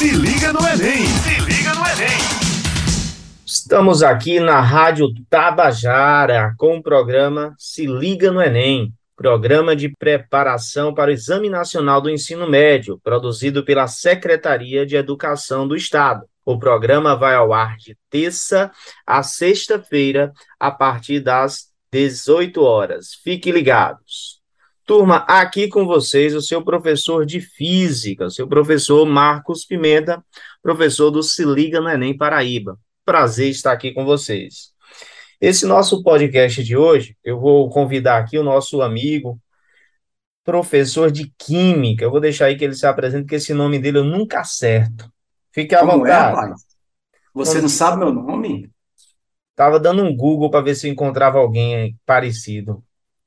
Se liga no Enem! Se liga no Enem! Estamos aqui na Rádio Tabajara com o programa Se Liga no Enem, programa de preparação para o Exame Nacional do Ensino Médio, produzido pela Secretaria de Educação do Estado. O programa vai ao ar de terça a sexta-feira, a partir das 18 horas. Fiquem ligados. Turma, aqui com vocês o seu professor de física, o seu professor Marcos Pimenta, professor do Se Liga no Enem Paraíba. Prazer estar aqui com vocês. Esse nosso podcast de hoje, eu vou convidar aqui o nosso amigo, professor de Química. Eu vou deixar aí que ele se apresente, porque esse nome dele eu nunca acerto. Fique à Como é, vontade. rapaz? Você não sabe meu nome? Tava dando um Google para ver se eu encontrava alguém parecido.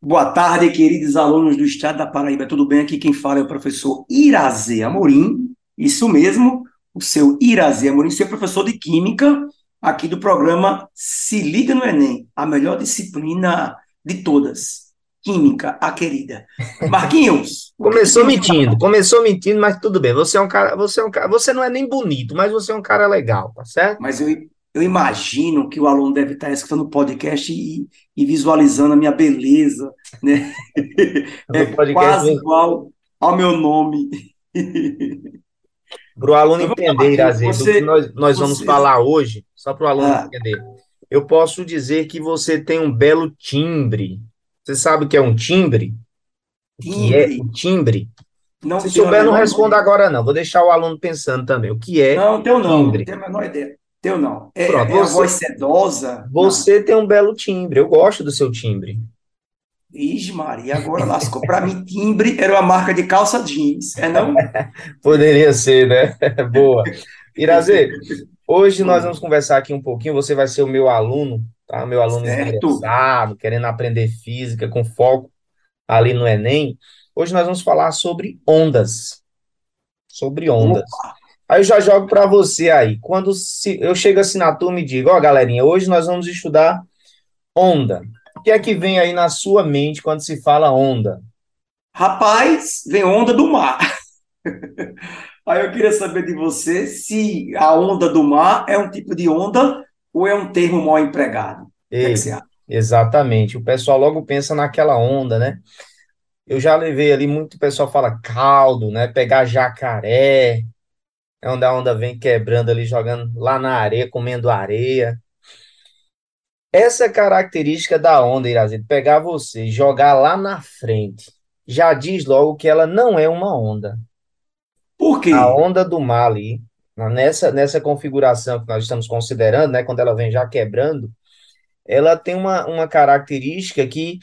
Boa tarde, queridos alunos do Estado da Paraíba. Tudo bem? Aqui quem fala é o professor Irazê Amorim. Isso mesmo, o seu Irazê Amorim, seu professor de Química, aqui do programa Se Liga no Enem, a melhor disciplina de todas. Química, a querida. Marquinhos. Começou mentindo, começou mentindo, mas tudo bem. Você é um cara, você é um cara, você não é nem bonito, mas você é um cara legal, tá certo? Mas eu, eu imagino que o aluno deve estar escutando o podcast e, e visualizando a minha beleza, né? É quase mesmo. igual ao meu nome. Para o aluno vamos entender, Irazy, do que nós, nós vamos você- falar hoje, só para o aluno Ah. entender. Eu posso dizer que você tem um belo timbre. Você sabe o que é um timbre? O que é Timbre. o timbre? Não Se souber, não responda agora, não. Vou deixar o aluno pensando também. O que é Não, teu não, timbre? não tenho a menor ideia. Teu não. É, Pronto, é a você- voz sedosa? Você tem um belo timbre. Eu gosto do seu timbre. Não. Ixi, Maria, agora lascou. Para mim, timbre era uma marca de calça jeans, é não? Poderia ser, né? Boa. Irazê, hoje nós vamos conversar aqui um pouquinho. Você vai ser o meu aluno, tá? Meu aluno Certo. interessado, querendo aprender física com foco ali no Enem. Hoje nós vamos falar sobre ondas. Sobre ondas. Opa. Aí eu já jogo para você aí. Quando se- eu chego assim na turma e digo, ó, galerinha, hoje nós vamos estudar onda. O que é que vem aí na sua mente quando se fala onda? Rapaz, vem onda do mar. Aí eu queria saber de você se a onda do mar é um tipo de onda ou é um termo mal empregado. O que é Ei, que você acha? Exatamente. O pessoal logo pensa naquela onda, né? Eu já levei ali, muito pessoal fala caldo, né? Pegar jacaré, é onde a onda vem quebrando ali, jogando lá na areia, comendo areia. Essa característica da onda, Irazito, pegar você jogar lá na frente, já diz logo que ela não é uma onda. Por quê? A onda do mar ali, nessa, nessa configuração que nós estamos considerando, né? Quando ela vem já quebrando, ela tem uma, uma característica que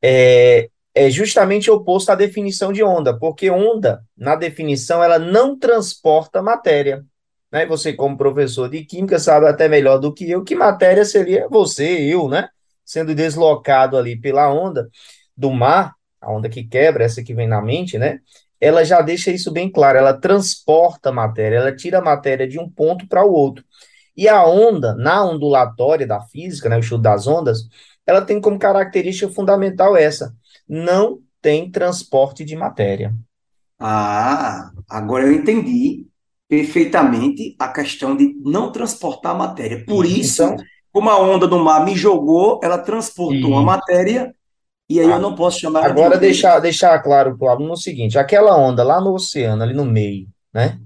é, é justamente oposto à definição de onda, porque onda, na definição, ela não transporta matéria. Né? Você, como professor de química, sabe até melhor do que eu que matéria seria você, eu, né? Sendo deslocado ali pela onda do mar, a onda que quebra, essa que vem na mente, né? Ela já deixa isso bem claro, ela transporta matéria, ela tira a matéria de um ponto para o outro. E a onda, na ondulatória da física, né, o estudo das ondas, ela tem como característica fundamental essa: não tem transporte de matéria. Ah, agora eu entendi perfeitamente a questão de não transportar a matéria. Por isso, Então, como a onda do mar me jogou, ela transportou a Isso. matéria e aí eu não posso chamar de agora onda. deixar, deixar claro para o aluno o seguinte: aquela onda lá no oceano, ali no meio, né?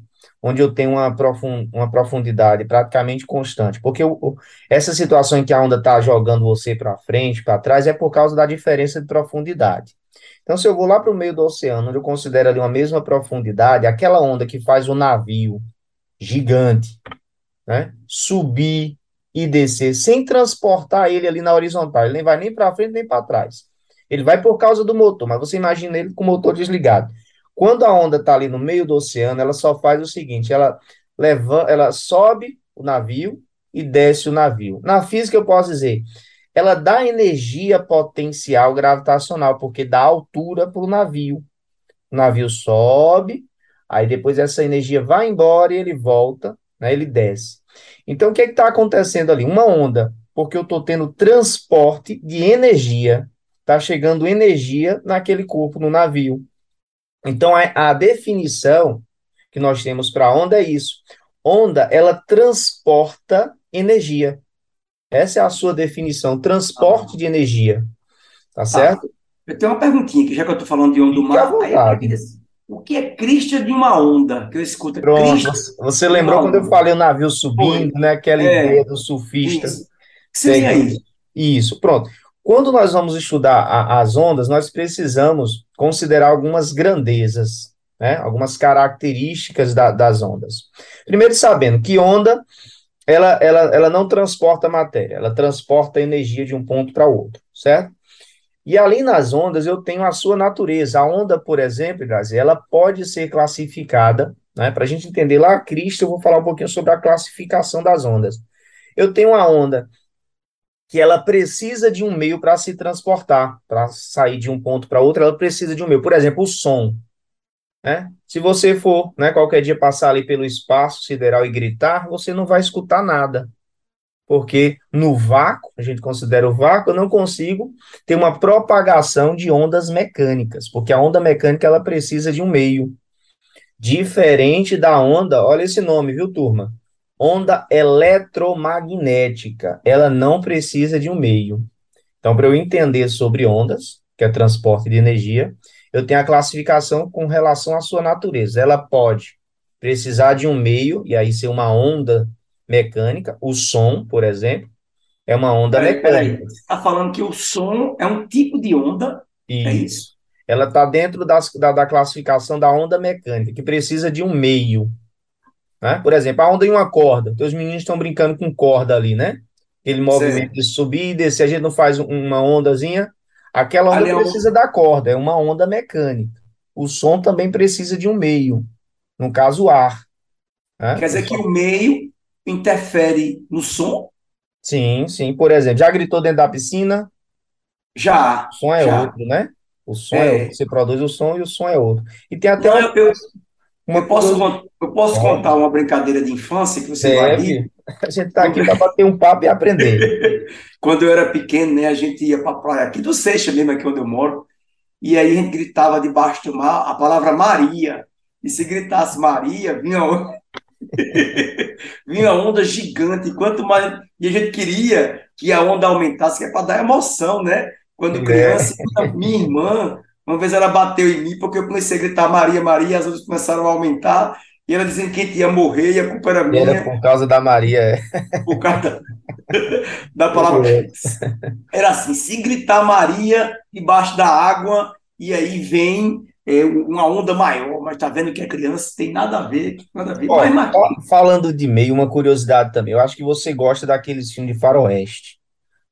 Onde eu tenho uma, profun uma profundidade praticamente constante, porque o- essa situação em que a onda está jogando você para frente, para trás, é por causa da diferença de profundidade. Então, se eu vou lá para o meio do oceano, onde eu considero ali uma mesma profundidade, aquela onda que faz o navio gigante, né, subir e descer sem transportar ele ali na horizontal, ele nem vai nem para frente nem para trás. Ele vai por causa do motor, mas você imagina ele com o motor desligado. Quando a onda está ali no meio do oceano, ela só faz o seguinte: ela leva, ela sobe o navio e desce o navio. Na física, eu posso dizer, ela dá energia potencial gravitacional, porque dá altura para o navio. O navio sobe, aí depois essa energia vai embora e ele volta, né, ele desce. Então, o que é está acontecendo ali? Uma onda, porque eu estou tendo transporte de energia, está chegando energia naquele corpo, no navio. Então, a, a definição que nós temos para a onda é isso. Onda, ela transporta energia. Essa é a sua definição, transporte de energia. Tá certo? Eu tenho uma perguntinha aqui, já que eu estou falando de onda do mar. Assim, o que é crista de uma onda? Que eu escuto. Pronto, Crista você- lembrou quando eu falei o navio subindo, né? Aquela É. ideia do surfista. Isso. Que seria Tem- isso? Isso, pronto. Quando nós vamos estudar a- as ondas, nós precisamos considerar algumas grandezas, né? Algumas características da- das ondas. Primeiro, sabendo que onda, ela, ela, ela não transporta matéria, ela transporta energia de um ponto para outro, certo? E ali nas ondas eu tenho a sua natureza. A onda, por exemplo, ela pode ser classificada, né? Para a gente entender lá, Cristo, eu vou falar um pouquinho sobre a classificação das ondas. Eu tenho uma onda que ela precisa de um meio para se transportar, para sair de um ponto para outro, ela precisa de um meio. Por exemplo, o som, né? Se você for, né, qualquer dia passar ali pelo espaço sideral e gritar, você não vai escutar nada. Porque no vácuo, a gente considera o vácuo, eu não consigo ter uma propagação de ondas mecânicas, porque a onda mecânica ela precisa de um meio. Diferente da onda, olha esse nome, viu, turma? Onda eletromagnética. Ela não precisa de um meio. Então, para eu entender sobre ondas, que é transporte de energia, eu tenho a classificação com relação à sua natureza. Ela pode precisar de um meio, e aí ser uma onda mecânica. O som, por exemplo, é uma onda Peraí, mecânica. Você está falando que o som é um tipo de onda, é Isso. isso? Ela está dentro das- da, da classificação da onda mecânica, que precisa de um meio. Né? Por exemplo, a onda em uma corda. Então, os meninos estão brincando com corda ali, né? Aquele movimento de subir e descer. A gente não faz uma ondazinha. Aquela onda Ali é um- precisa da corda, é uma onda mecânica. O som também precisa de um meio. No caso, o ar. né? Quer dizer que o meio interfere no som? Sim, sim. Por exemplo, já gritou dentro da piscina? Já. O som é Já. outro, né? O som É. é outro. Você produz o som e o som é outro. E tem até Não, uma, eu, uma eu posso, eu posso contar uma brincadeira de infância que você vai rir? Deve. A gente está aqui para bater um papo e aprender. Quando eu era pequeno, né, a gente ia para a praia aqui do Seixas mesmo, aqui onde eu moro, e aí a gente gritava debaixo do mar a palavra Maria. E se gritasse Maria, vinha, on- vinha onda gigante. Quanto mais. E a gente queria que a onda aumentasse, que é para dar emoção, né? Quando É. criança, minha irmã, uma vez ela bateu em mim porque eu comecei a gritar Maria, Maria, as outras começaram a aumentar, e ela dizendo que a gente ia morrer, e a culpa era E era minha, por causa da Maria. é. por causa da, da palavra. Era assim, se gritar Maria debaixo da água, e aí vem é, uma onda maior, mas tá vendo que é criança, tem nada a ver, nada a ver. Ó, Mas, mas- falando de meio, uma curiosidade também. Eu acho que você gosta daqueles filmes de faroeste,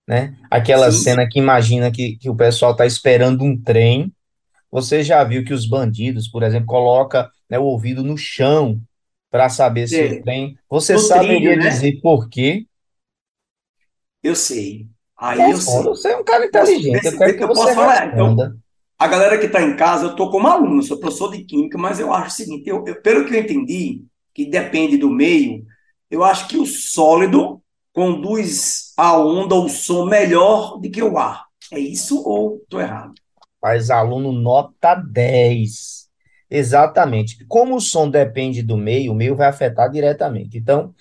né? Aquela Sim. cena que imagina que, que o pessoal está esperando um trem. Você já viu que os bandidos, por exemplo, colocam, né, o ouvido no chão para saber se É. o trem. Você No saberia trilho, né? dizer por quê? eu sei. Aí eu sei. Responda, Você é um cara inteligente. Eu quero que Eu você posso falar, então. A galera que está em casa, eu estou como aluno, sou professor de química, mas eu acho o seguinte: eu, eu- pelo que eu entendi, que depende do meio, eu acho que o sólido conduz a onda, o som melhor do que o ar. É isso ou estou errado? Faz aluno nota 10. Exatamente. Como o som depende do meio, o meio vai afetar diretamente. Então,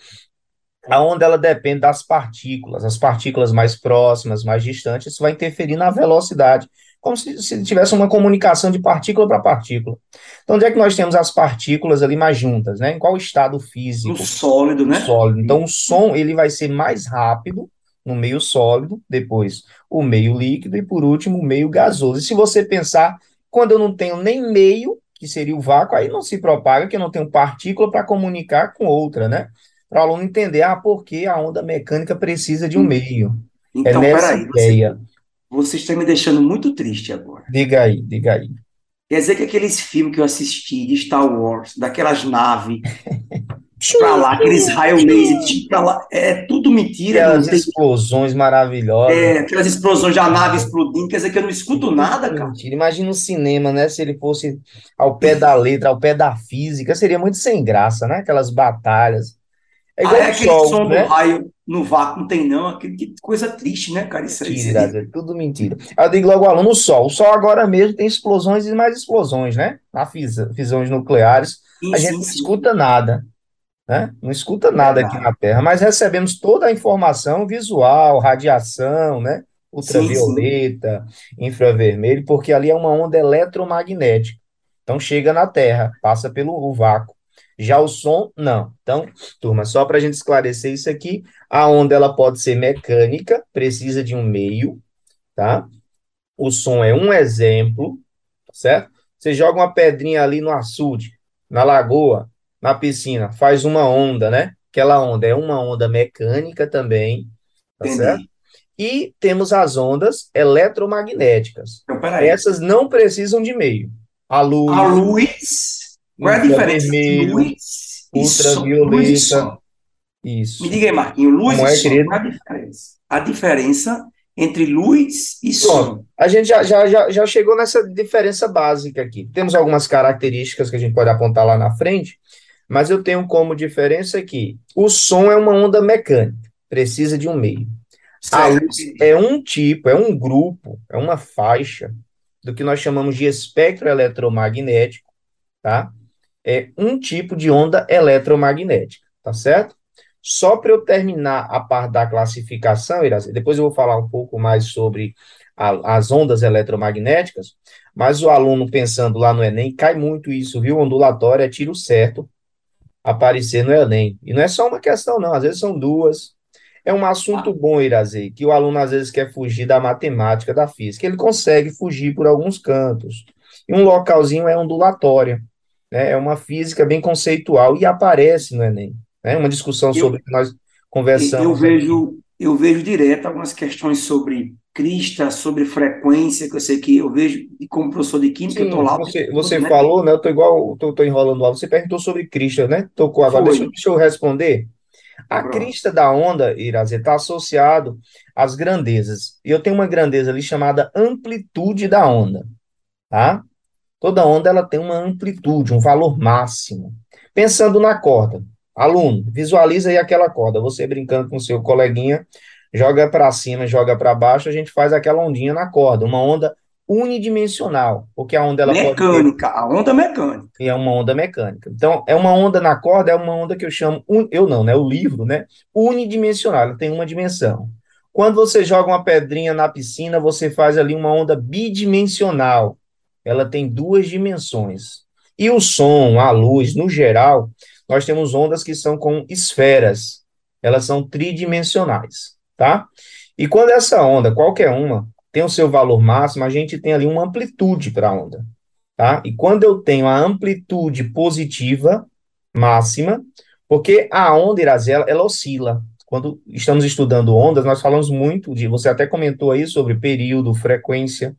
a onda ela depende das partículas. As partículas mais próximas, mais distantes, isso vai interferir na velocidade, como se, se tivesse uma comunicação de partícula para partícula. Então, onde é que nós temos as partículas ali mais juntas, né? Em qual estado físico? No sólido, né? sólido. Então, o som ele vai ser mais rápido no meio sólido, depois o meio líquido e, por último, o meio gasoso. E se você pensar, quando eu não tenho nem meio, que seria o vácuo, aí não se propaga, que eu não tenho partícula para comunicar com outra, né? Para o aluno entender, ah, por que a onda mecânica precisa de um meio. É Então, nessa peraí, você, ideia. você está me deixando muito triste agora. Diga aí, diga aí. Quer dizer que aqueles filmes que eu assisti de Star Wars, daquelas naves pra lá, aqueles raios laser, tipo, pra lá, é tudo mentira, Aquelas tem explosões maravilhosas. É, aquelas explosões da nave explodindo, quer dizer que eu não escuto nada, cara. Mentira. Imagina o cinema, né? Se ele fosse ao pé da letra, ao pé da física, seria muito sem graça, né? Aquelas batalhas. É Ah, igual é o aquele sol, som né? do raio no vácuo, não tem não, aquele que coisa triste, né, cara? Isso. Mentira, é tudo mentira. Aí Eu digo logo ao aluno, o sol. O sol agora mesmo tem explosões e mais explosões, né? Na fissões nucleares. sim, a gente sim, não sim. escuta nada, né? Não escuta nada aqui na Terra, mas recebemos toda a informação visual, radiação, né? Ultravioleta, infravermelho, porque ali é uma onda eletromagnética. Então chega na Terra, passa pelo vácuo. Já o som, não. Então, turma, só para a gente esclarecer isso aqui, a onda ela pode ser mecânica, precisa de um meio, tá? O som é um exemplo, certo? Você joga uma pedrinha ali no açude, na lagoa, na piscina, faz uma onda, né? Aquela onda é uma onda mecânica também, tá Entendi. certo? E temos as ondas eletromagnéticas. Então, Essas não precisam de meio. A luz. A luz qual é a diferença entre luz e ultravioleta. Isso. Me diga aí, Marquinhos, luz Como e é, som, qual é a diferença? A diferença entre luz e som. A gente já, já, já, já chegou nessa diferença básica aqui. Temos algumas características que a gente pode apontar lá na frente, mas eu tenho como diferença que o som é uma onda mecânica, precisa de um meio. A luz é um tipo, é um grupo, é uma faixa do que nós chamamos de espectro eletromagnético, tá? é um tipo de onda eletromagnética, tá certo? Só para eu terminar a parte da classificação, depois eu vou falar um pouco mais sobre a, as ondas eletromagnéticas, mas o aluno pensando lá no Enem, cai muito isso, viu? Ondulatório é tiro certo aparecer no Enem. E não é só uma questão, não, às vezes são duas. É um assunto bom, Irazei, que o aluno às vezes quer fugir da matemática, da física. Ele consegue fugir por alguns cantos. E um localzinho é ondulatória né, é uma física bem conceitual e aparece no Enem. Né, uma discussão sobre o que nós conversamos. Eu vejo, eu vejo direto algumas questões sobre crista, sobre frequência, que eu sei que eu vejo, e como professor de química, Sim, eu estou lá. Você, você né? falou, né? Eu estou igual, estou enrolando lá. Você perguntou sobre crista, né? Tocou agora. Deixa, deixa, eu responder. A Pronto. crista da onda, Irazê, está associado às grandezas. E eu tenho uma grandeza ali chamada amplitude da onda, tá? Toda onda ela tem uma amplitude, um valor máximo. Pensando na corda, aluno, visualiza aí aquela corda, você brincando com seu coleguinha, joga para cima, joga para baixo, a gente faz aquela ondinha na corda, uma onda unidimensional, porque a onda ela mecânica, ter... a onda mecânica. E é uma onda mecânica. Então, é uma onda na corda, é uma onda que eu chamo, un... eu não, né, o livro, né, unidimensional, ela tem uma dimensão. Quando você joga uma pedrinha na piscina, você faz ali uma onda bidimensional, ela tem duas dimensões. E o som, a luz, no geral, nós temos ondas que são com esferas. Elas são tridimensionais, tá? E quando essa onda, qualquer uma, tem o seu valor máximo, a gente tem ali uma amplitude para a onda, tá? E quando eu tenho a amplitude positiva máxima, porque a onda Irazela, ela oscila. Quando estamos estudando ondas, nós falamos muito de, você até comentou aí sobre período, frequência.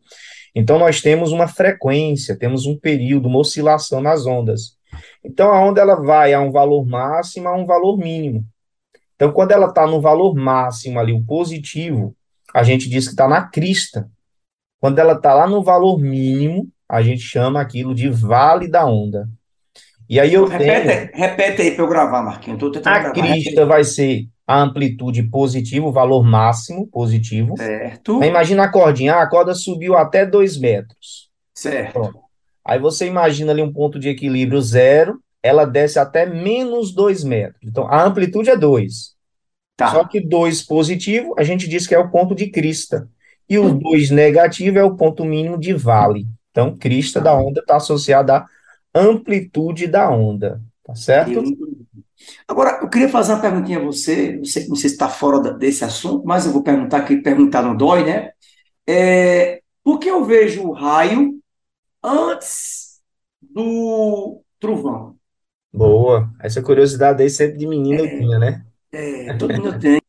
Então, nós temos uma frequência, temos um período, uma oscilação nas ondas. Então, a onda ela vai a um valor máximo a um valor mínimo. Então, quando ela está no valor máximo ali, o positivo, a gente diz que está na crista. Quando ela está lá no valor mínimo, a gente chama aquilo de vale da onda. E aí eu repete, tenho... Repete aí para eu gravar, Marquinhos. a gravar. crista vai ser a amplitude positiva, o valor máximo positivo. Certo. Aí imagina a cordinha, ah, a corda subiu até 2 metros. Certo. Pronto. Aí você imagina ali um ponto de equilíbrio zero, ela desce até menos 2 metros. Então, a amplitude é 2. Tá. Só que 2 positivo, a gente diz que é o ponto de crista. E o 2 negativo é o ponto mínimo de vale. Então, crista da onda está associada à amplitude da onda. Tá certo? Agora, eu queria fazer uma perguntinha a você, não sei, não sei se está fora desse assunto, mas eu vou perguntar aqui, perguntar não dói, né? É, por que eu vejo o raio antes do trovão? Boa. Essa curiosidade aí sempre de menino é, tinha, né? É, todo mundo tem.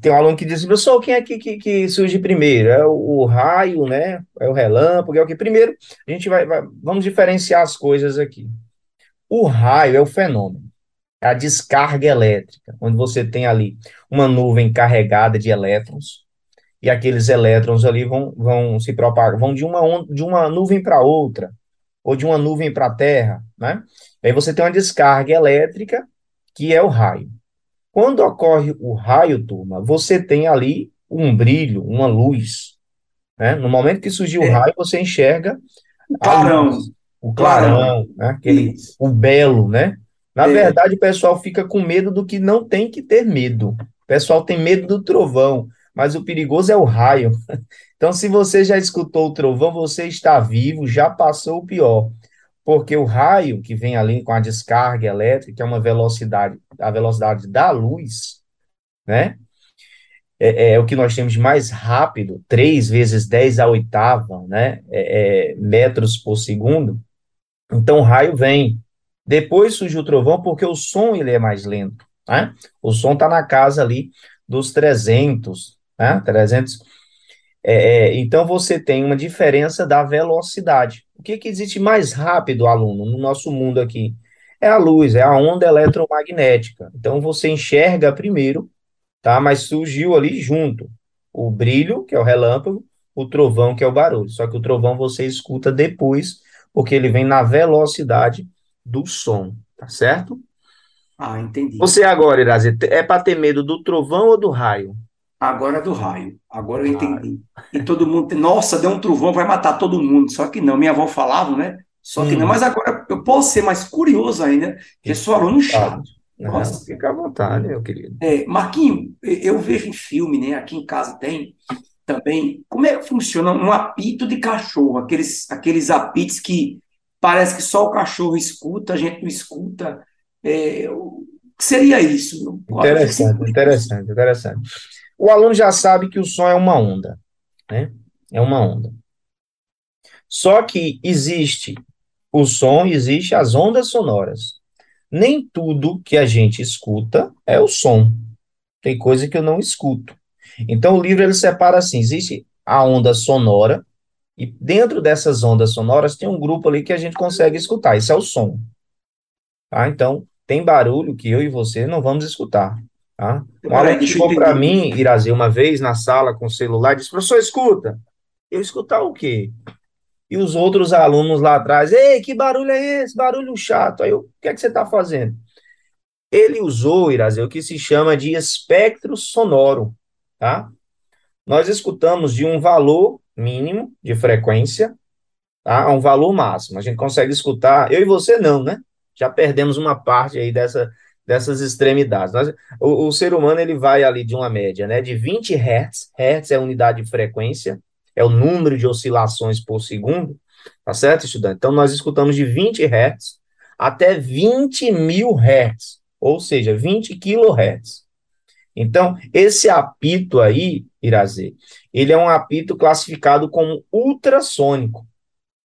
Tem um aluno que diz, professor, quem é que, que, que, surge primeiro? É o, o, raio, né? É o relâmpago, é o que? Primeiro, a gente vai, vai, vamos diferenciar as coisas aqui. O raio é o fenômeno, é a descarga elétrica, onde você tem ali uma nuvem carregada de elétrons, e aqueles elétrons ali vão, vão se propagar, vão de uma, de uma nuvem para outra, ou de uma nuvem para a Terra, né? Aí você tem uma descarga elétrica, que é o raio. Quando ocorre o raio, turma, você tem ali um brilho, uma luz. Né? No momento que surgiu o é. raio, você enxerga clarão. Luz, o clarão, né? Aquele, Isso. o belo, né? Na É. verdade, o pessoal fica com medo do que não tem que ter medo. O pessoal tem medo do trovão, mas o perigoso é o raio. Então, se você já escutou o trovão, você está vivo, já passou o pior. Porque o raio, que vem ali com a descarga elétrica, que é uma velocidade, a velocidade da luz, né? É, é o que nós temos mais rápido, 3 vezes 10 a oitava, né? É, é, metros por segundo. Então, o raio vem. Depois surge o trovão, porque o som ele é mais lento, né? O som está na casa ali dos 300, né? 300. É, é, então, você tem uma diferença da velocidade. O que, que existe mais rápido, aluno, no nosso mundo aqui? É a luz, é a onda eletromagnética. Então, você enxerga primeiro, tá? Mas surgiu ali junto o brilho, que é o relâmpago, o trovão, que é o barulho. Só que o trovão você escuta depois, porque ele vem na velocidade do som, tá certo? Ah, entendi. Você agora, Irazi, é para ter medo do trovão ou do raio? Agora é do raio. Agora eu entendi. E todo mundo, nossa, deu um trovão, vai matar todo mundo. Só que não, minha avó falava, né? Só que não. Hum. Mas agora eu posso ser mais curioso ainda, porque sou aluno chato. Não, Nossa. fica à vontade, meu querido. É, Marquinho, eu vejo em filme, né? Aqui em casa tem também. Como é que funciona um apito de cachorro? Aqueles, aqueles apitos que parece que só o cachorro escuta, a gente não escuta. É, o que seria isso? Interessante, interessante, interessante. O aluno já sabe que o som é uma onda, né? É uma onda. Só que existe o som, existe as ondas sonoras. Nem tudo que a gente escuta é o som. Tem coisa que eu não escuto. Então o livro ele separa assim, existe a onda sonora e dentro dessas ondas sonoras tem um grupo ali que a gente consegue escutar. Isso é o som. Tá? Então tem barulho que eu e você não vamos escutar. Tá? Um Peraí, aluno chegou para mim, Irazi, uma vez na sala com o celular e disse: professor, escuta. Eu escutar o quê? E os outros alunos lá atrás, ei, que barulho é esse? Barulho chato. Aí eu, o que é que você está fazendo? Ele usou, Irazi, o que se chama de espectro sonoro, tá? Nós escutamos de um valor mínimo de frequência tá? a um valor máximo. A gente consegue escutar, eu e você não, né? Já perdemos uma parte aí dessa, dessas extremidades. Nós, o, o ser humano ele vai ali de uma média, né? De 20 Hz, Hertz é a unidade de frequência, é o número de oscilações por segundo, tá certo, estudante? Então, nós escutamos de 20 Hz até 20 mil Hz, ou seja, 20 kHz. Então, esse apito aí, Irazê, ele é um apito classificado como ultrassônico.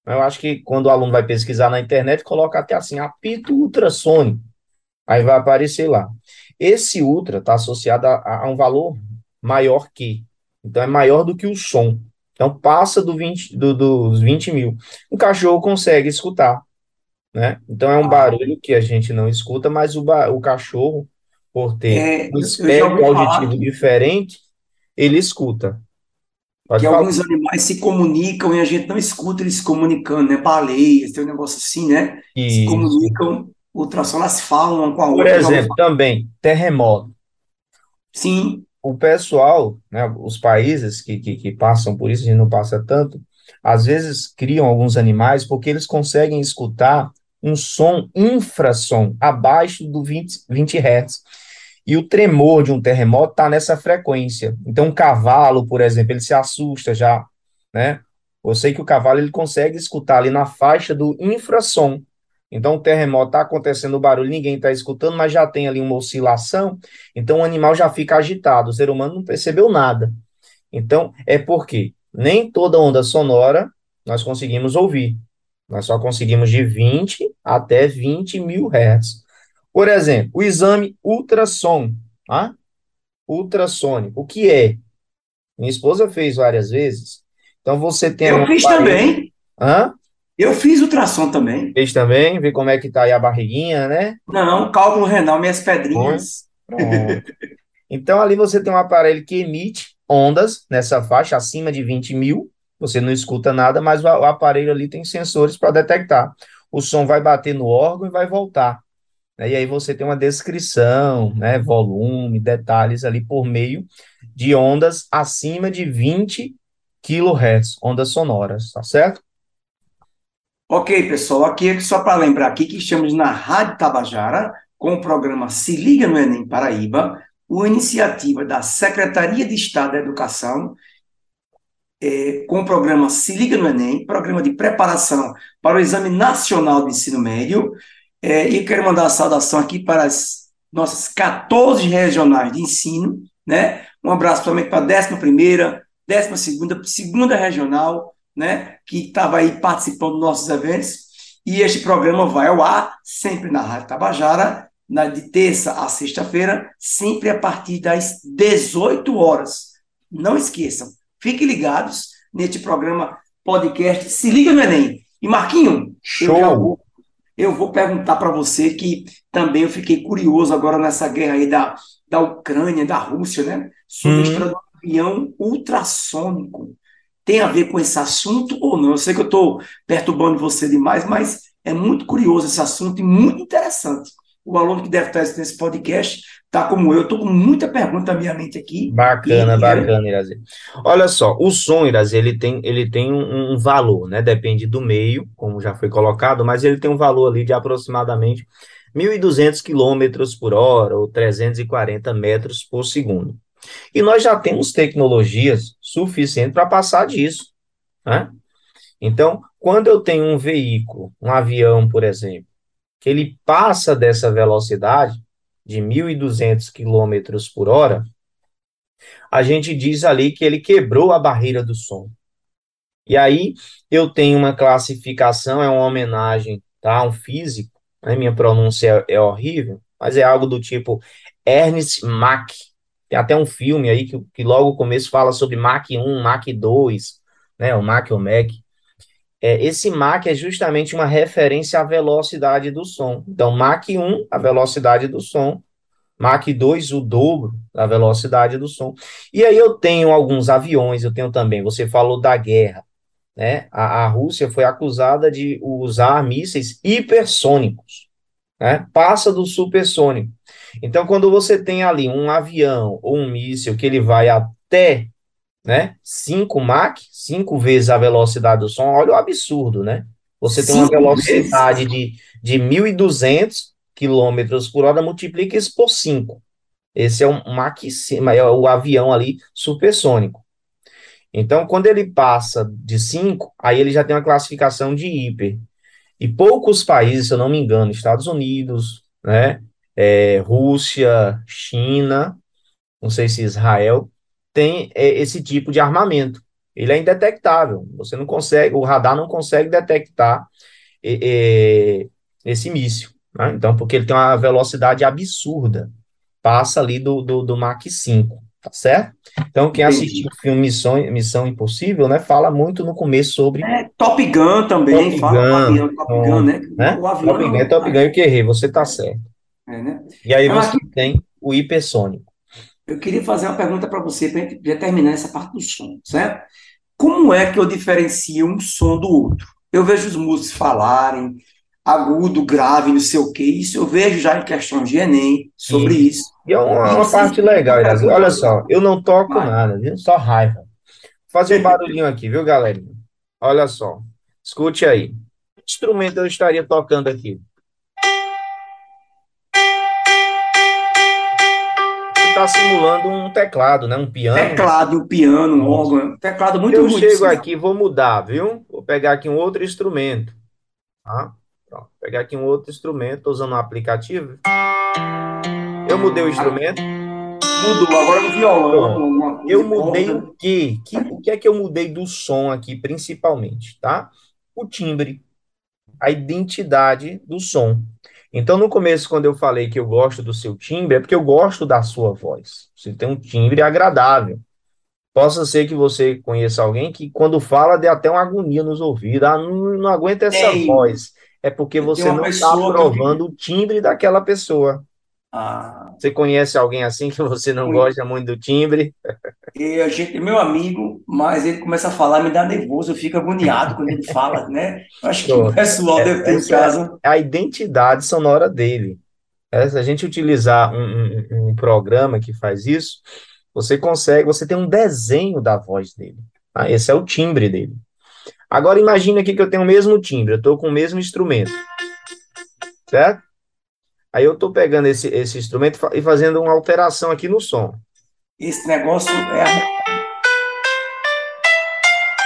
Eu acho que quando o aluno vai pesquisar na internet, coloca até assim, apito ultrassônico. Aí vai aparecer lá. Esse ultra está associado a, a, um valor maior que. Então, é maior do que o som. Então, passa do 20, do, dos 20 mil. O cachorro consegue escutar. Né? Então, é um barulho que a gente não escuta, mas o, o cachorro, por ter É, um espectro auditivo que- diferente, ele escuta. Pode que falar. alguns animais se comunicam e a gente não escuta eles se comunicando, né? Baleias, tem um negócio assim, né? Se Isso. comunicam, ultrassom, elas falam com a Por outra. ouvi exemplo, também, terremoto. Sim, o pessoal, né, os países que, que, que passam por isso, a gente não passa tanto, às vezes criam alguns animais porque eles conseguem escutar um som infrassom, abaixo do 20, 20 Hz. E o tremor de um terremoto está nessa frequência. Então, um cavalo, por exemplo, ele se assusta já, né? Eu sei que o cavalo ele consegue escutar ali na faixa do infrassom. Então, o terremoto está acontecendo o barulho, ninguém está escutando, mas já tem ali uma oscilação, então o animal já fica agitado, o ser humano não percebeu nada. Então, é porque nem toda onda sonora nós conseguimos ouvir. Nós só conseguimos de 20 até 20 mil hertz. Por exemplo, o exame ultrassom, tá? ultrassônico. O que é? Minha esposa fez várias vezes. Então, você tem eu um fiz aparelho- também. Hã? Eu fiz ultrassom também. Fez também, ver como é que tá aí a barriguinha, né? Não, cálculo renal, minhas pedrinhas. Pronto. Então, ali você tem um aparelho que emite ondas nessa faixa, acima de 20 mil. Você não escuta nada, mas o, o aparelho ali tem sensores para detectar. O som vai bater no órgão e vai voltar. né? E aí você tem uma descrição, né? Volume, detalhes ali por meio de ondas acima de 20 kHz, ondas sonoras, tá certo? Ok, pessoal, aqui só para lembrar aqui que estamos na Rádio Tabajara com o programa Se Liga no Enem Paraíba, uma iniciativa da Secretaria de Estado da Educação, é, com o programa Se Liga no Enem, programa de preparação para o Exame Nacional de Ensino Médio, é, e quero mandar uma saudação aqui para as nossas 14 regionais de ensino, né? Um abraço também para a 11ª, 12ª, segunda regional, né? Que estava aí participando dos nossos eventos. E este programa vai ao ar sempre na Rádio Tabajara, na, de terça a sexta-feira, sempre a partir das 18 horas. Não esqueçam, fiquem ligados neste programa podcast Se Liga no Enem. E Marquinho, Show. eu vou, eu vou perguntar para você que também eu fiquei curioso agora nessa guerra aí da, da Ucrânia, da Rússia, né? Sobre Hum. do avião ultrassônico. Tem a ver com esse assunto ou não? Eu sei que eu estou perturbando você demais, mas é muito curioso esse assunto e muito interessante. O aluno que deve estar assistindo esse podcast está como eu, estou com muita pergunta na minha mente aqui. Bacana, E- bacana, Irazi. Olha só, o som, Irazi, ele tem, ele tem um, um valor, né? Depende do meio, como já foi colocado, mas ele tem um valor ali de aproximadamente 1.200 quilômetros por hora ou 340 metros por segundo. E nós já temos tecnologias suficientes para passar disso, né? Então, quando eu tenho um veículo, um avião, por exemplo, que ele passa dessa velocidade de 1.200 quilômetros por hora, a gente diz ali que ele quebrou a barreira do som. E aí eu tenho uma classificação, é uma homenagem, tá, a um físico, né? Minha pronúncia é, é horrível, mas é algo do tipo Ernst Mach. Tem até um filme aí que, que logo no começo fala sobre Mach 1, Mach 2, né, o Mach ou. É, esse Mach é justamente uma referência à velocidade do som. Então, Mach 1, a velocidade do som, Mach 2, o dobro da velocidade do som. E aí eu tenho alguns aviões, eu tenho também, você falou da guerra, né? A, a Rússia foi acusada de usar mísseis hipersônicos, né? Passa do supersônico. Então, quando você tem ali um avião ou um míssil que ele vai até, né, 5 Mach, 5 vezes a velocidade do som, olha o absurdo, né? Você tem uma velocidade de, de 1.200 quilômetros por hora, multiplica isso por 5. Esse é um Mach, é o avião ali supersônico. Então, quando ele passa de 5, aí ele já tem uma classificação de hiper. E poucos países, se eu não me engano, Estados Unidos, né, é, Rússia, China, não sei se Israel, tem é, esse tipo de armamento. Ele é indetectável. Você não consegue, o radar não consegue detectar é, é, esse míssil. né? Então, porque ele tem uma velocidade absurda. Passa ali do, do, do Mach 5, tá certo? Então, quem assistiu o filme Missão, Missão Impossível, né, fala muito no começo sobre É, Top Gun também, Top fala Gun, avião, Top Gun, né? né? O avião Top Gun, é Top Gun, eu que errei, você tá certo. É, né? E aí Mas você tem o hipersônico. Eu queria fazer uma pergunta para você, para a gente já terminar essa parte do som, certo? Como é que eu diferencio um som do outro? Eu vejo os músicos falarem agudo, grave, não sei o quê. Isso eu vejo já em questões de Enem sobre isso. E é uma, uma parte legal, Irazi. Olha só, eu não toco Vai. nada, viu? Só raiva. Vou fazer um barulhinho aqui, viu, galerinha? Olha só. Escute aí. Que instrumento eu estaria tocando aqui? Está simulando um teclado, né? Um piano. Teclado, um piano, um órgão, teclado muito Eu ruim. chego sim. aqui, vou mudar, viu? Vou pegar aqui um outro instrumento. Tá? Pronto. Vou pegar aqui um outro instrumento, estou usando um aplicativo. Eu mudei o instrumento. Mudou, agora no violão, alguma coisa, Eu mudei o quê? Que, o que é que eu mudei do som aqui, principalmente, tá? O timbre, a identidade do som. Então, no começo, quando eu falei que eu gosto do seu timbre, é porque eu gosto da sua voz. Você tem um timbre agradável. Possa ser que você conheça alguém que, quando fala, dê até uma agonia nos ouvidos. Ah, não, não aguenta essa Tem. voz. É porque você não está aprovando o timbre daquela pessoa. Ah, Você conhece alguém assim que você não gosta muito do timbre? E a gente é meu amigo, mas ele começa a falar, me dá nervoso, eu fico agoniado quando ele fala, né? Acho que o pessoal deve ter em é- casa. a identidade sonora dele. É, se a gente utilizar um, um- um programa que faz isso, você consegue, você tem um desenho da voz dele. tá? Esse é o timbre dele. Agora imagine aqui que eu tenho o mesmo timbre, eu estou com o mesmo instrumento, certo? Aí eu estou pegando esse, esse instrumento e fazendo uma alteração aqui no som. Esse negócio é.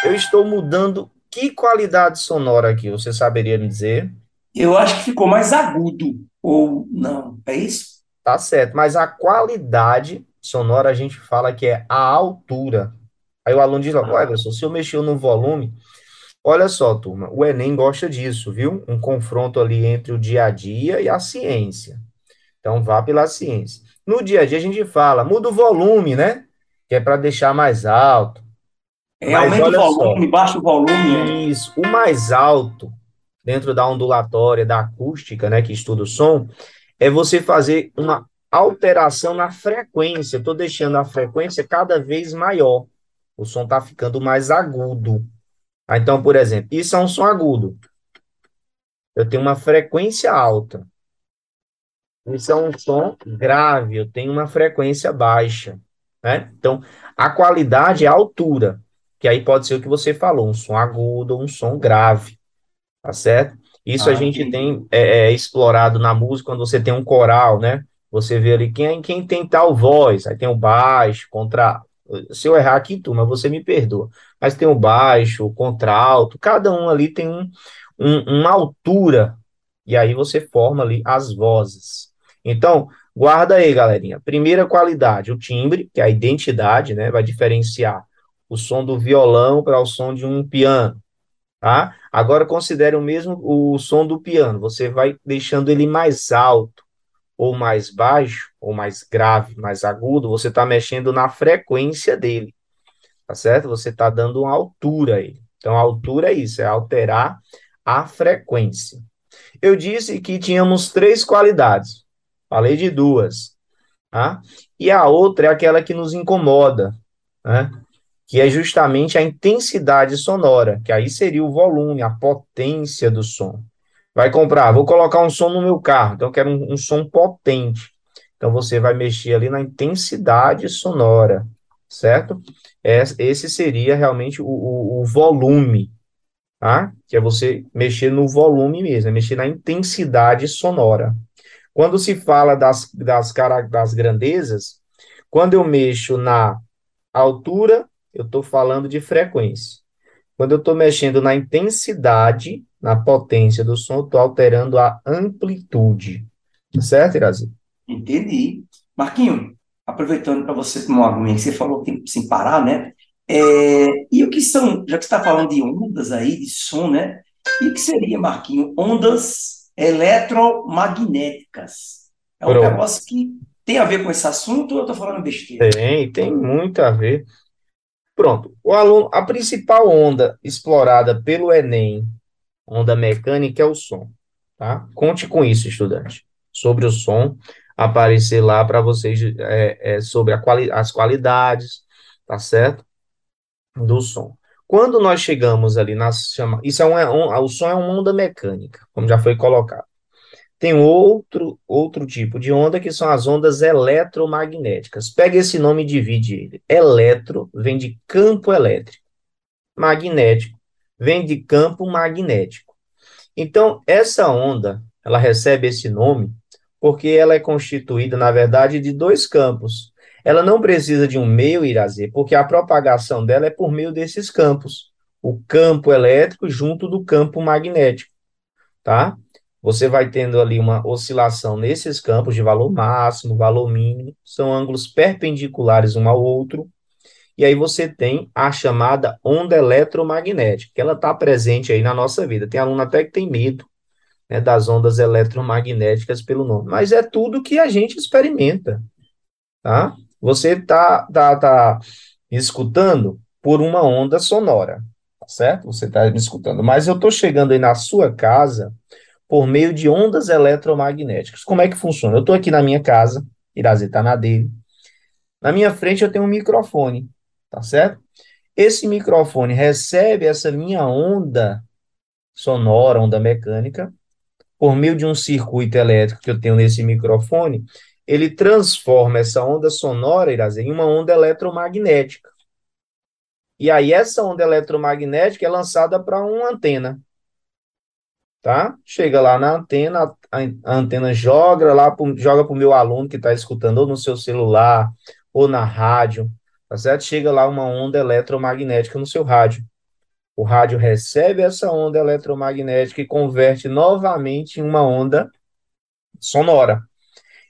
Eu estou mudando que qualidade sonora aqui? Você saberia me dizer? Eu acho que ficou mais agudo. Ou não, é isso? Tá certo, mas a qualidade sonora a gente fala que é a altura. Aí o aluno diz, olha, Everson, se eu mexer no volume, olha só, turma, o Enem gosta disso, viu? Um confronto ali entre o dia a dia e a ciência. Então vá pela ciência. No dia a dia a gente fala, muda o volume, né? Que é para deixar mais alto. É, aumenta o volume, só, baixa o volume. É. Isso, o mais alto, dentro da ondulatória, da acústica, né, que estuda o som, é você fazer uma alteração na frequência. Estou deixando a frequência cada vez maior. O som está ficando mais agudo. Ah, então, por exemplo, isso é um som agudo. Eu tenho uma frequência alta. Isso é um som grave. Eu tenho uma frequência baixa. Né? Então, a qualidade é a altura. Que aí pode ser o que você falou, um som agudo ou um som grave. Tá certo? Isso ah, a gente tem é, é, explorado na música quando você tem um coral, né? Você vê ali quem, quem tem tal voz, aí tem o baixo, contra. Se eu errar aqui, turma, você me perdoa. Mas tem o baixo, o contralto, cada um ali tem um, um, uma altura, e aí você forma ali as vozes. Então, guarda aí, galerinha. Primeira qualidade, o timbre, que é a identidade, né? Vai diferenciar o som do violão para o som de um piano. Tá? Agora considere o mesmo o som do piano. Você vai deixando ele mais alto, ou mais baixo, ou mais grave, mais agudo. Você está mexendo na frequência dele, tá certo? Você está dando uma altura a ele. Então, a altura é isso, é alterar a frequência. Eu disse que tínhamos três qualidades. Falei de duas. Tá? E a outra é aquela que nos incomoda, né? que é justamente a intensidade sonora, que aí seria o volume, a potência do som. Vai comprar, vou colocar um som no meu carro, então eu quero um, um som potente. Então você vai mexer ali na intensidade sonora, certo? Esse seria realmente o, o, o volume, tá? Que é você mexer no volume mesmo, é mexer na intensidade sonora. Quando se fala das, das, das grandezas, quando eu mexo na altura eu estou falando de frequência. Quando eu estou mexendo na intensidade, na potência do som, estou alterando a amplitude. Tá certo, Irazi? Entendi. Marquinho, aproveitando para você tomar uma aguinha, você falou que sem parar, né? É, e o que são, já que você está falando de ondas aí, de som, né? E o que seria, Marquinho? Ondas eletromagnéticas. É um Pronto. negócio que tem a ver com esse assunto ou eu estou falando besteira? Tem, tem muito a ver. Pronto. O aluno, a principal onda explorada pelo Enem, onda mecânica, é o som. Tá? Conte com isso, estudante. Sobre o som, aparecer lá para vocês é, é, sobre quali as qualidades, tá certo? Do som. Quando nós chegamos ali na chama, isso é é um, o som é uma onda mecânica, como já foi colocado. Tem outro, outro tipo de onda que são as ondas eletromagnéticas. Pega esse nome e divide ele. Eletro vem de campo elétrico. Magnético vem de campo magnético. Então, essa onda, ela recebe esse nome porque ela é constituída, na verdade, de dois campos. Ela não precisa de um meio Irazê, porque a propagação dela é por meio desses campos. O campo elétrico junto do campo magnético, tá? você vai tendo ali uma oscilação nesses campos de valor máximo, valor mínimo, são ângulos perpendiculares um ao outro, e aí você tem a chamada onda eletromagnética, que ela está presente aí na nossa vida. Tem aluno até que tem medo né, das ondas eletromagnéticas pelo nome, mas é tudo que a gente experimenta, tá? Você está tá, tá escutando por uma onda sonora, tá certo? Você está me escutando, mas eu estou chegando aí na sua casa por meio de ondas eletromagnéticas. Como é que funciona? Eu estou aqui na minha casa, Irazi está na dele. Na minha frente eu tenho um microfone, tá certo? Esse microfone recebe essa minha onda sonora, onda mecânica, por meio de um circuito elétrico que eu tenho nesse microfone, ele transforma essa onda sonora, Irazi, em uma onda eletromagnética. E aí essa onda eletromagnética é lançada para uma antena. Tá? Chega lá na antena, a, a antena joga lá pro, joga para o meu aluno que está escutando ou no seu celular ou na rádio, tá certo? Chega lá uma onda eletromagnética no seu rádio. O rádio recebe essa onda eletromagnética e converte novamente em uma onda sonora.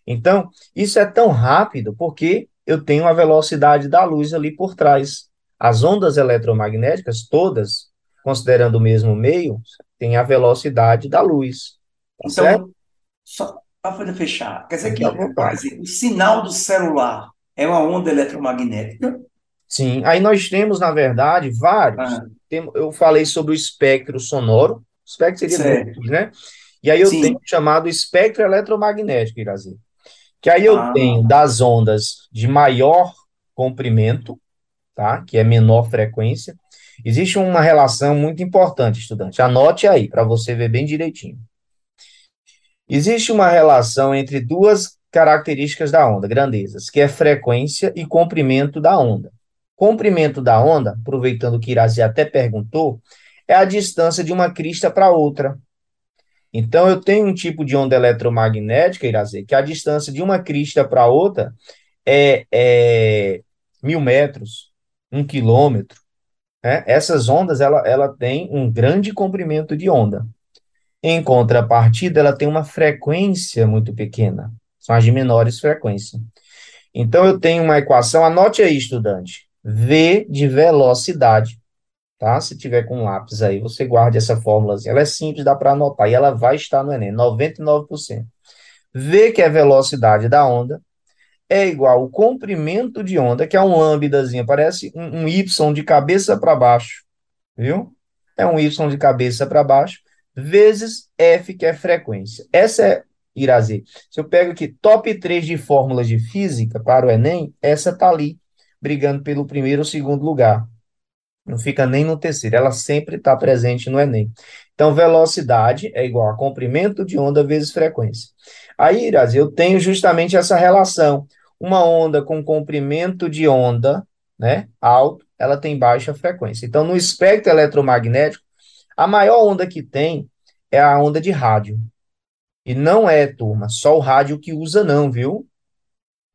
Então, isso é tão rápido porque eu tenho a velocidade da luz ali por trás. As ondas eletromagnéticas, todas, considerando o mesmo meio, têm a velocidade da luz. Tá então, certo? só para fechar, quer dizer que o sinal do celular é uma onda eletromagnética? Sim, aí nós temos, na verdade, vários. Ah. Tem, eu falei sobre o espectro sonoro, o espectro seria grupos, né? E aí eu Sim. tenho chamado espectro eletromagnético, Irazi. Que aí eu ah. tenho das ondas de maior comprimento, tá? Que é menor frequência. Existe uma relação muito importante, estudante. Anote aí, para você ver bem direitinho. Existe uma relação entre duas características da onda, grandezas, que é frequência e comprimento da onda. Comprimento da onda, aproveitando que Irazi até perguntou, é a distância de uma crista para outra. Então, eu tenho um tipo de onda eletromagnética, Irazi, que a distância de uma crista para outra é, é, mil metros, um quilômetro. Né? Essas ondas, ela, ela tem um grande comprimento de onda. Em contrapartida, ela tem uma frequência muito pequena são as de menores frequência. Então, eu tenho uma equação, anote aí, estudante, V de velocidade, tá? Se tiver com lápis aí, você guarde essa fórmula, ela é simples, dá para anotar, e ela vai estar no Enem, 99%. V, que é velocidade da onda, é igual ao comprimento de onda, que é um lambdazinho, parece um, um Y de cabeça para baixo, viu? É um Y de cabeça para baixo, vezes F, que é frequência. Essa é Irazi. Se eu pego aqui top 3 de fórmulas de física para o Enem, essa está ali, brigando pelo primeiro ou segundo lugar. Não fica nem no terceiro, ela sempre está presente no Enem. Então, velocidade é igual a comprimento de onda vezes frequência. Aí, Irazi, eu tenho justamente essa relação. Uma onda com comprimento de onda né, alto, ela tem baixa frequência. Então, no espectro eletromagnético, a maior onda que tem é a onda de rádio. E não é, turma, só o rádio que usa, não, viu?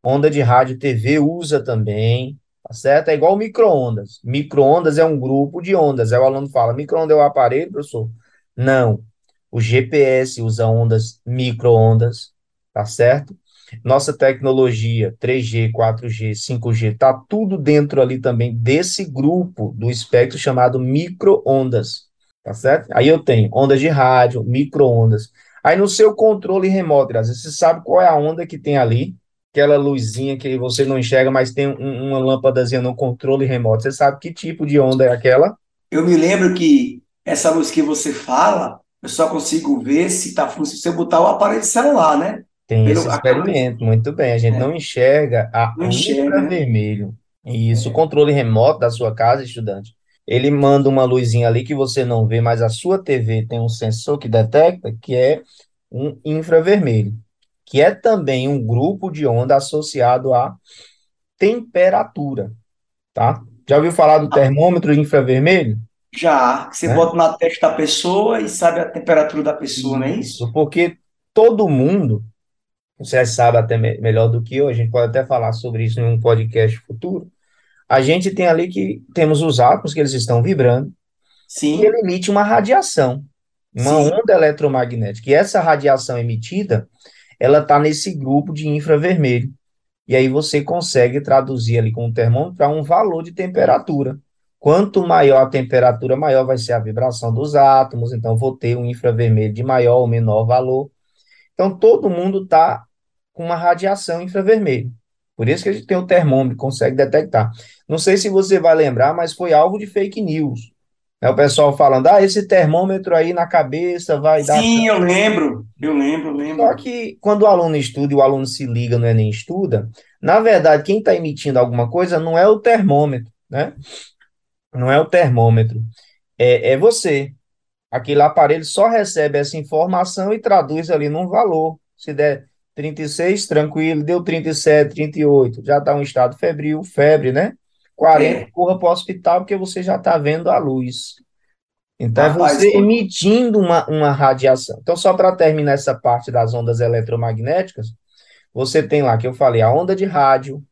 Onda de rádio TV usa também, tá certo? É igual micro-ondas. Micro-ondas é um grupo de ondas. Aí o aluno fala: micro-ondas é o aparelho, professor? Não. O GPS usa ondas micro-ondas, tá certo? Nossa tecnologia 3G, 4G, 5G, tá tudo dentro ali também desse grupo do espectro chamado micro-ondas, tá certo? Aí eu tenho ondas de rádio, micro-ondas. Aí no seu controle remoto, às vezes você sabe qual é a onda que tem ali, aquela luzinha que você não enxerga, mas tem um, uma lâmpadazinha no controle remoto. Você sabe que tipo de onda é aquela? Eu me lembro que essa luz que você fala, eu só consigo ver se funcionando se eu botar o aparelho celular, né? Tem Pelo, esse experimento, muito bem. A gente é. não enxerga a não enxerga, né? infravermelho. Isso, é. o controle remoto da sua casa, estudante, ele manda uma luzinha ali que você não vê, mas a sua TV tem um sensor que detecta, que é um infravermelho, que é também um grupo de onda associado à temperatura, tá? Já ouviu falar do termômetro infravermelho? Já, você né? bota na testa da pessoa e sabe a temperatura da pessoa, Isso, não é isso? Porque todo mundo, você sabe até melhor do que eu, a gente pode até falar sobre isso em um podcast futuro, a gente tem ali que temos os átomos que eles estão vibrando, Sim. e ele emite uma radiação, uma Sim. onda eletromagnética. E essa radiação emitida, ela está nesse grupo de infravermelho. E aí você consegue traduzir ali com o termômetro para um valor de temperatura. Quanto maior a temperatura, maior vai ser a vibração dos átomos, então vou ter um infravermelho de maior ou menor valor. Então todo mundo está com uma radiação infravermelho. Por isso que a gente tem o termômetro, consegue detectar. Não sei se você vai lembrar, mas foi alvo de fake news. É o pessoal falando, ah, esse termômetro aí na cabeça vai dar. Sim, eu lembro, eu lembro, lembro. Só que quando o aluno estuda e o aluno se liga, não é nem estuda, na verdade, quem está emitindo alguma coisa não é o termômetro, né? Não é o termômetro, é, é você. Aquele aparelho só recebe essa informação e traduz ali num valor. Se der 36, tranquilo, deu 37, 38, já está um estado febril, febre, né? 40, É. corra para o hospital porque você já está vendo a luz. Então, é você emitindo uma, uma radiação. Então, só para terminar essa parte das ondas eletromagnéticas, você tem lá que eu falei a onda de rádio,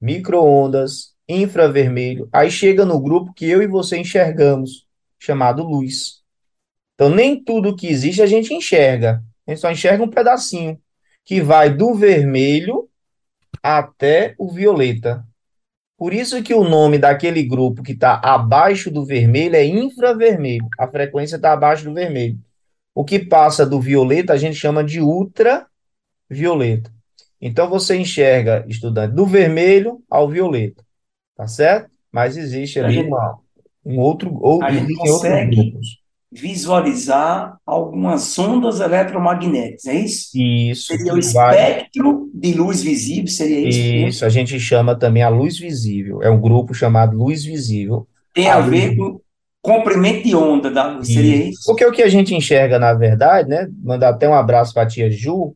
micro-ondas, infravermelho, aí chega no grupo que eu e você enxergamos, chamado luz. Então, nem tudo que existe a gente enxerga. A gente só enxerga um pedacinho, que vai do vermelho até o violeta. Por isso que o nome daquele grupo que está abaixo do vermelho é infravermelho. A frequência está abaixo do vermelho. O que passa do violeta a gente chama de ultravioleta. Então você enxerga, estudante, do vermelho ao violeta, tá certo? Mas existe ali uma, um outro, ou a gente consegue-. Visualizar algumas ondas eletromagnéticas, é isso? Isso, Seria o que vai- espectro de luz visível, seria isso? Isso, a gente chama também a luz visível. É um grupo chamado luz visível. Tem a a ver com comprimento de onda da luz, seria isso? Porque o que a gente enxerga, na verdade, né? Mandar até um abraço para a tia Ju.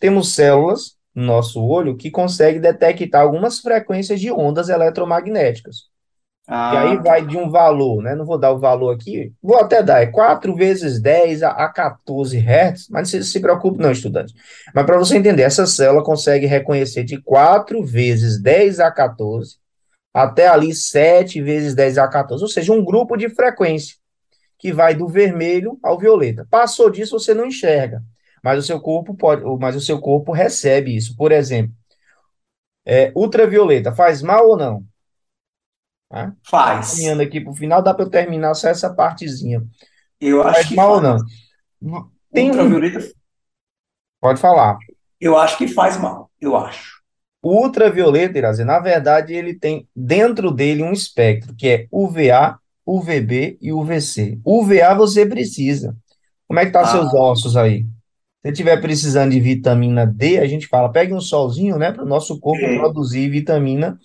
Temos células no nosso olho que conseguem detectar algumas frequências de ondas eletromagnéticas. E aí Ah, vai de um valor, né? Não vou dar o valor aqui, vou até dar, é 4 vezes 10 a, a 14 Hz, mas não se, se preocupe não, estudante. Mas para você entender, essa célula consegue reconhecer de 4 vezes 10 a 14 até ali 7 vezes 10 a 14, ou seja, um grupo de frequência que vai do vermelho ao violeta. Passou disso, você não enxerga, mas o seu corpo pode, mas o seu corpo recebe isso. Por exemplo, é, ultravioleta faz mal ou não? Tá? faz. caminhando aqui pro final, dá para eu terminar só essa partezinha. Eu acho Faz que mal ou faz. não? Tem um, Ultravioleta, pode falar. eu acho que faz mal, eu acho. O ultravioleta, Irazi, na verdade, ele tem dentro dele um espectro, que é UVA, UVB e UVC. UVA você precisa. Como é que tá Ah. seus ossos aí? Se tiver precisando de vitamina D, a gente fala, pegue um solzinho, né, para o nosso corpo É. produzir vitamina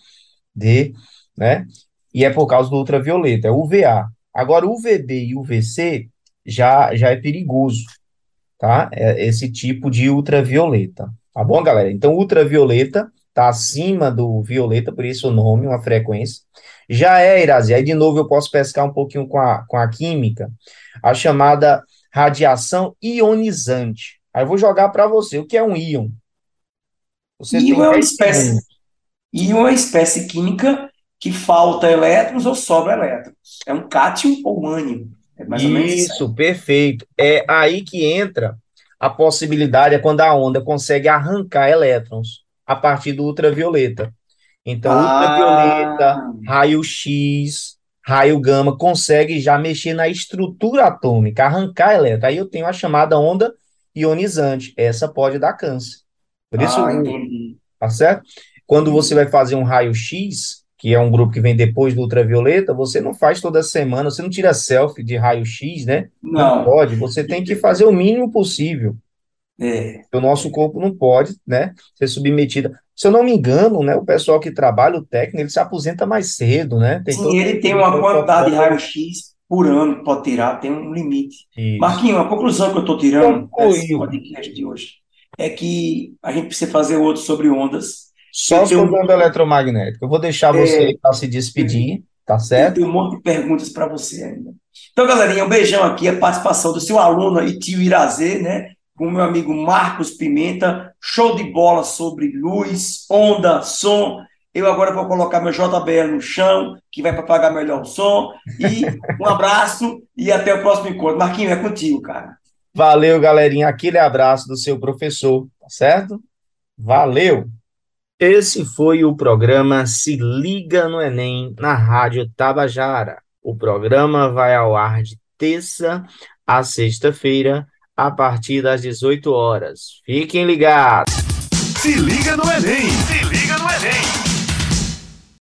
D, né? E é por causa do ultravioleta, é UVA. Agora, UVB e UVC já, já é perigoso, tá? É esse tipo de ultravioleta, tá bom, galera? Então, ultravioleta tá acima do violeta, por isso o nome, uma frequência. Já é, Irazi, aí de novo eu posso pescar um pouquinho com a, com a química, a chamada radiação ionizante. Aí eu vou jogar para você, o que é um íon? Você Íon é uma 10 espécie- segundos. E uma espécie química que falta elétrons ou sobra elétrons. É um cátion ou ânion. É mais ou menos isso. Isso, perfeito. É aí que entra a possibilidade, é quando a onda consegue arrancar elétrons a partir do ultravioleta. Então, ultravioleta, Ah, raio-x, raio gama, consegue já mexer na estrutura atômica, arrancar elétrons. Aí eu tenho a chamada onda ionizante. Essa pode dar câncer. Por isso, ah, tá certo? Quando você vai fazer um raio-x, que é um grupo que vem depois do ultravioleta, você não faz toda semana, você não tira selfie de raio-x, né? Não Não, pode, você tem que fazer o mínimo possível. é. O nosso corpo não pode, né, ser submetido. Se eu não me engano, né, o pessoal que trabalha, o técnico, ele se aposenta mais cedo, né? Tem Sim, ele tem uma quantidade de raio-x por ano que pode tirar, tem um limite. Isso. Marquinhos, a conclusão que eu estou tirando desse podcast de hoje é que a gente precisa fazer outro sobre ondas. Só eu tenho- sobre onda eletromagnética. Eu vou deixar você aí para se despedir, tá Eu certo? tenho um monte de perguntas para você ainda. Então, galerinha, um beijão aqui, a participação do seu aluno e tio Irazê, né? Com o meu amigo Marcos Pimenta. Show de bola sobre luz, onda, som. Eu agora vou colocar meu JBL no chão, que vai propagar melhor o som. E um abraço e até o próximo encontro. Marquinhos, é contigo, cara. Valeu, galerinha. Aquele abraço do seu professor, tá certo? Valeu! Esse foi o programa Se Liga no Enem na Rádio Tabajara. O programa vai ao ar de terça a sexta-feira, a partir das 18 horas. Fiquem ligados! Se liga no Enem! Se liga no Enem!